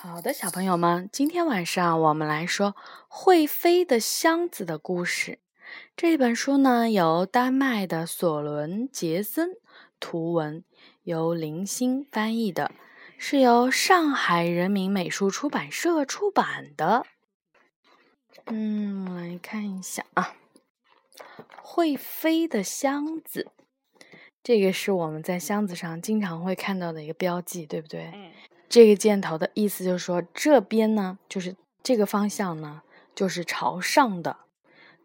好的，小朋友们，今天晚上我们来说《会飞的箱子》的故事。这本书呢，由丹麦的索伦·杰森图文，由林欣翻译的，是由上海人民美术出版社出版的。嗯，来看一下啊，《会飞的箱子》，这个是我们在箱子上经常会看到的一个标记，对不对？嗯。这个箭头的意思就是说，这边呢，就是这个方向呢，就是朝上的。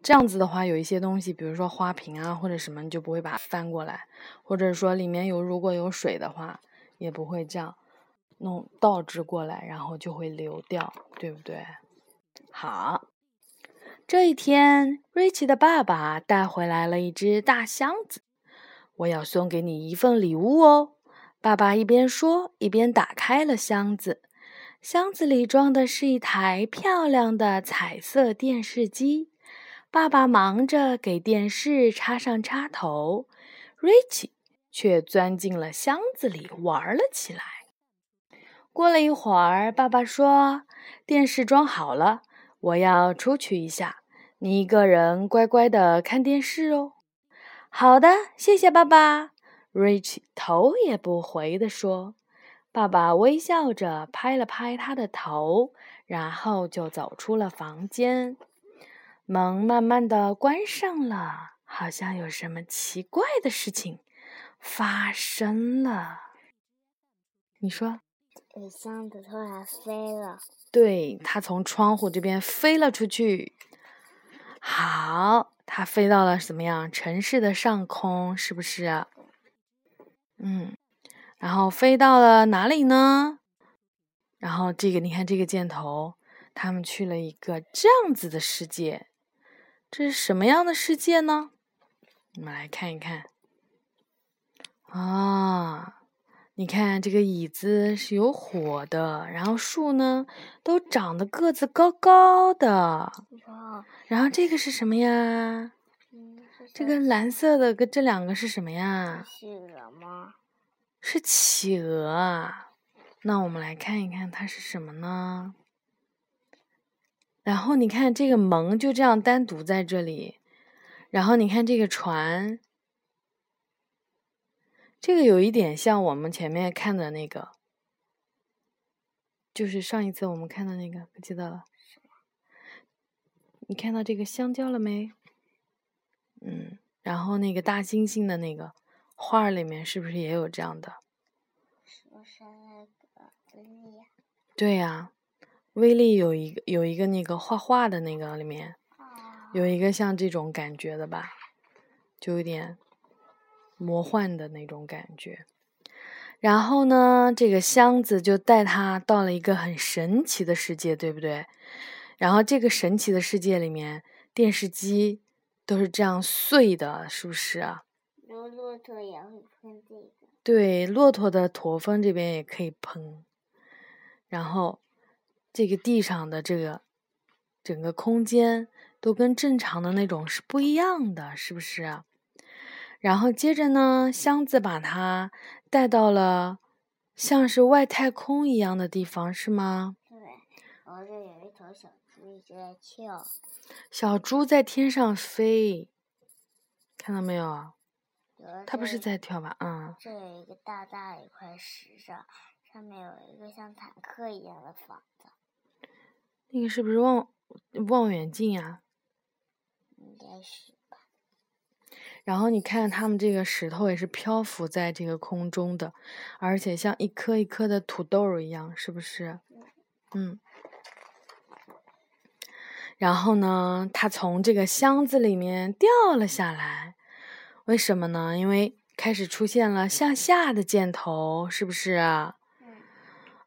这样子的话，有一些东西，比如说花瓶啊或者什么，你就不会把它翻过来，或者说里面有如果有水的话，也不会这样弄倒置过来，然后就会流掉，对不对？好，这一天，瑞奇的爸爸带回来了一只大箱子，我要送给你一份礼物哦。爸爸一边说，一边打开了箱子。箱子里装的是一台漂亮的彩色电视机。爸爸忙着给电视插上插头，瑞奇却钻进了箱子里玩了起来。过了一会儿，爸爸说：“电视装好了，我要出去一下，你一个人乖乖的看电视哦。”“好的，谢谢爸爸。” Rich 头也不回地说：“爸爸微笑着拍了拍他的头，然后就走出了房间。门慢慢的关上了，好像有什么奇怪的事情发生了。你说？箱子突然飞了。对，它从窗户这边飞了出去。好，它飞到了什么样？城市的上空，是不是？”嗯，然后飞到了哪里呢？然后这个，你看这个箭头，他们去了一个这样子的世界，这是什么样的世界呢？我们来看一看。啊，你看这个椅子是有火的，然后树呢都长得个子高高的。然后这个是什么呀？这个蓝色的跟这两个是什么呀？企鹅吗？是企鹅啊。那我们来看一看它是什么呢？然后你看这个门就这样单独在这里。然后你看这个船，这个有一点像我们前面看的那个，就是上一次我们看的那个，不记得了。你看到这个香蕉了没？嗯，然后那个大猩猩的那个画里面是不是也有这样的？是不是那个威力？对呀，威力有一个有一个那个画画的那个里面，有一个像这种感觉的吧，就有点魔幻的那种感觉。然后呢，这个箱子就带他到了一个很神奇的世界，对不对？然后这个神奇的世界里面，电视机。都是这样碎的，是不是啊？骆驼也会喷这个。对，骆驼的驼峰这边也可以喷。然后，这个地上的这个整个空间都跟正常的那种是不一样的，是不是？然后接着呢，箱子把它带到了像是外太空一样的地方，是吗？对，然后这有一头小。小猪在天上飞，看到没有？它不是在跳吧？嗯。这有一个大大的一块石上，上面有一个像坦克一样的房子。那个是不是望望远镜呀？应该是吧。然后你看，他们这个石头也是漂浮在这个空中的，而且像一颗一颗的土豆一样，是不是？嗯。然后呢，他从这个箱子里面掉了下来，为什么呢？因为开始出现了向下的箭头，是不是啊？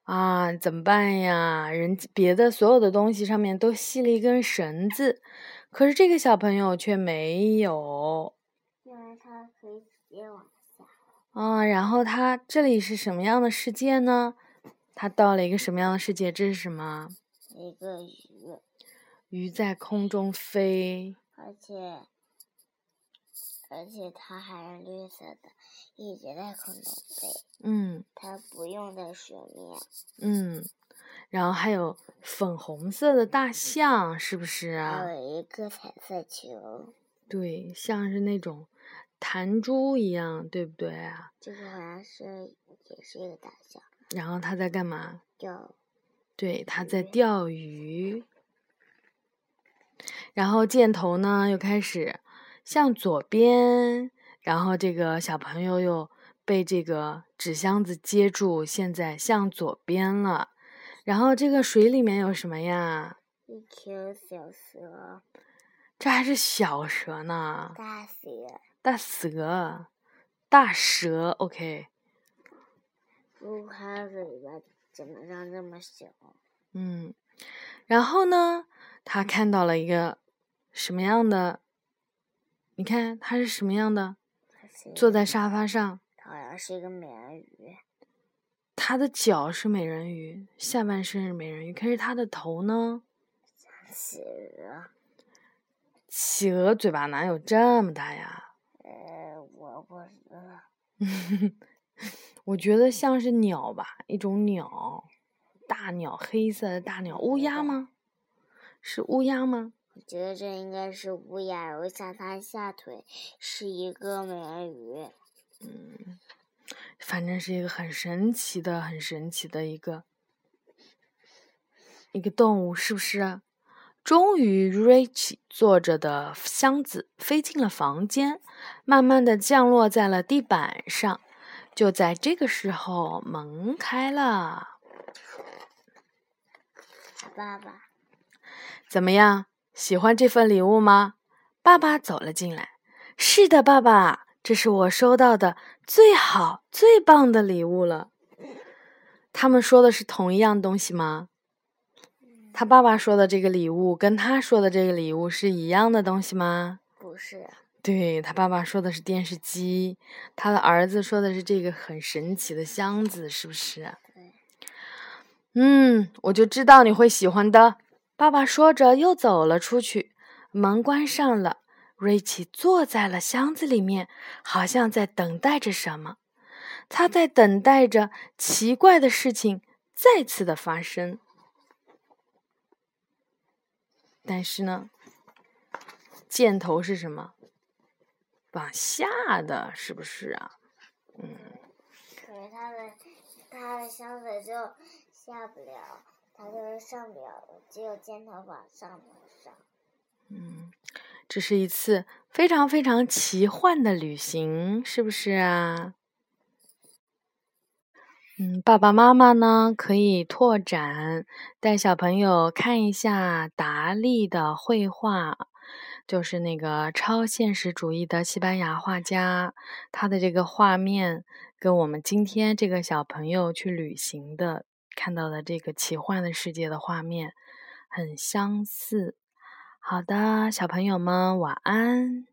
啊，怎么办呀？人别的所有的东西上面都系了一根绳子，可是这个小朋友却没有。因为他可以直接往下。啊，然后他这里是什么样的世界呢？他到了一个什么样的世界？这是什么？一个鱼。在空中飞，而且而且它还是绿色的，一直在空中飞。嗯，它不用在水面。嗯，然后还有粉红色的大象，是不是啊？还有一个彩色球。对，像是那种弹珠一样，对不对啊？这个好像是也是一个大象。然后它在干嘛？钓。对，它在钓鱼。然后箭头呢，又开始向左边，然后这个小朋友又被这个纸箱子接住，现在向左边了。然后这个水里面有什么呀？一条小蛇。这还是小蛇呢。大蛇。大蛇，大蛇，OK。不过它的嘴巴怎么长这么小？嗯，然后呢，他看到了一个什么样的？你看他是什么样的？坐在沙发上。好像是一个美人鱼。他的脚是美人鱼，下半身是美人鱼，可是他的头呢？企鹅。企鹅嘴巴哪有这么大呀？呃，我不知道。我觉得像是鸟吧，一种鸟。大鸟，黑色的大鸟，乌鸦吗？是乌鸦吗？我觉得这应该是乌鸦，然后像它下腿是一个美人鱼。嗯，反正是一个很神奇的、很神奇的一个一个动物，是不是？终于，Rich 坐着的箱子飞进了房间，慢慢的降落在了地板上。就在这个时候，门开了。爸爸，怎么样？喜欢这份礼物吗？爸爸走了进来。是的，爸爸，这是我收到的最好、最棒的礼物了。他们说的是同一样东西吗？他爸爸说的这个礼物跟他说的这个礼物是一样的东西吗？不是。对他爸爸说的是电视机，他的儿子说的是这个很神奇的箱子，是不是？嗯，我就知道你会喜欢的。爸爸说着，又走了出去，门关上了。瑞奇坐在了箱子里面，好像在等待着什么。他在等待着奇怪的事情再次的发生。但是呢，箭头是什么？往下的，是不是啊？嗯。可是他的他的箱子就。下不了，它就是上不了，只有箭头往上上。嗯，这是一次非常非常奇幻的旅行，是不是啊？嗯，爸爸妈妈呢可以拓展，带小朋友看一下达利的绘画，就是那个超现实主义的西班牙画家，他的这个画面跟我们今天这个小朋友去旅行的。看到的这个奇幻的世界的画面很相似。好的，小朋友们晚安。